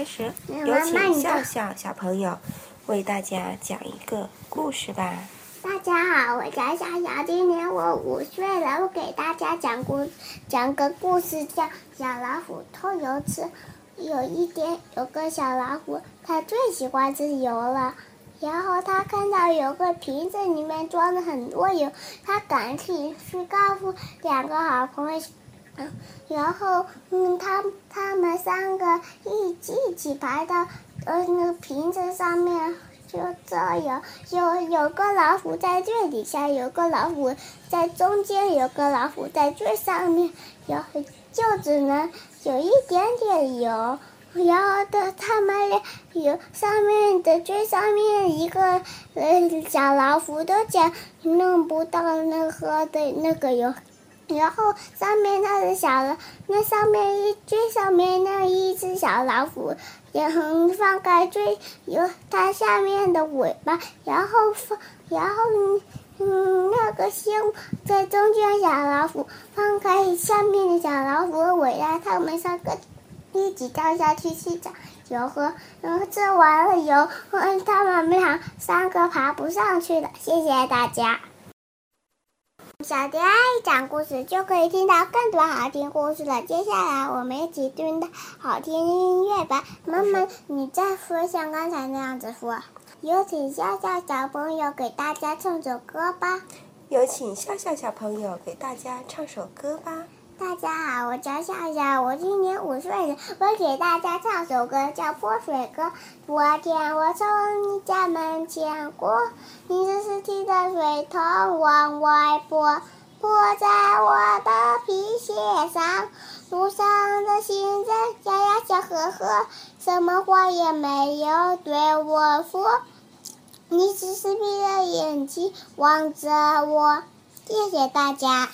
开始，有请笑笑小朋友为大家讲一个故事吧。大家好，我叫笑笑，今年我五岁了。我给大家讲故讲个故事，叫《小老虎偷油吃》。有一天，有个小老虎，它最喜欢吃油了。然后他看到有个瓶子，里面装了很多油，他赶紧去告诉两个好朋友。然后，嗯，他他三个一一起爬到呃那个瓶子上面，就这样，有有个老虎在最底下，有个老虎在中间，有个老虎在最上面，有就只能有一点点油。然后的他们有上面的最上面一个呃小老虎都讲弄不到那个的那个油。然后上面那只小了，那上面一最上面那一只小老虎，也很放开最有它下面的尾巴，然后放，然后嗯那个先在中间小老虎放开下面的小老虎尾巴，它们三个一起掉下去去找油喝，然后吃完了油，嗯，他们俩三个爬不上去了。谢谢大家。小迪阿姨讲故事就可以听到更多好听故事了。接下来我们一起听到好听音乐吧。妈妈，你再说像刚才那样子说。有请笑笑小朋友给大家唱首歌吧。有请笑笑小朋友给大家唱首歌吧。大家好，我叫笑笑，我今年五岁了。我给大家唱首歌，叫《泼水歌》。昨天我从你家门前过，你只是提着水桶往外泼，泼在我的皮鞋上。路上的行人呀呀笑呵呵，什么话也没有对我说。你只是闭着眼睛望着我。谢谢大家。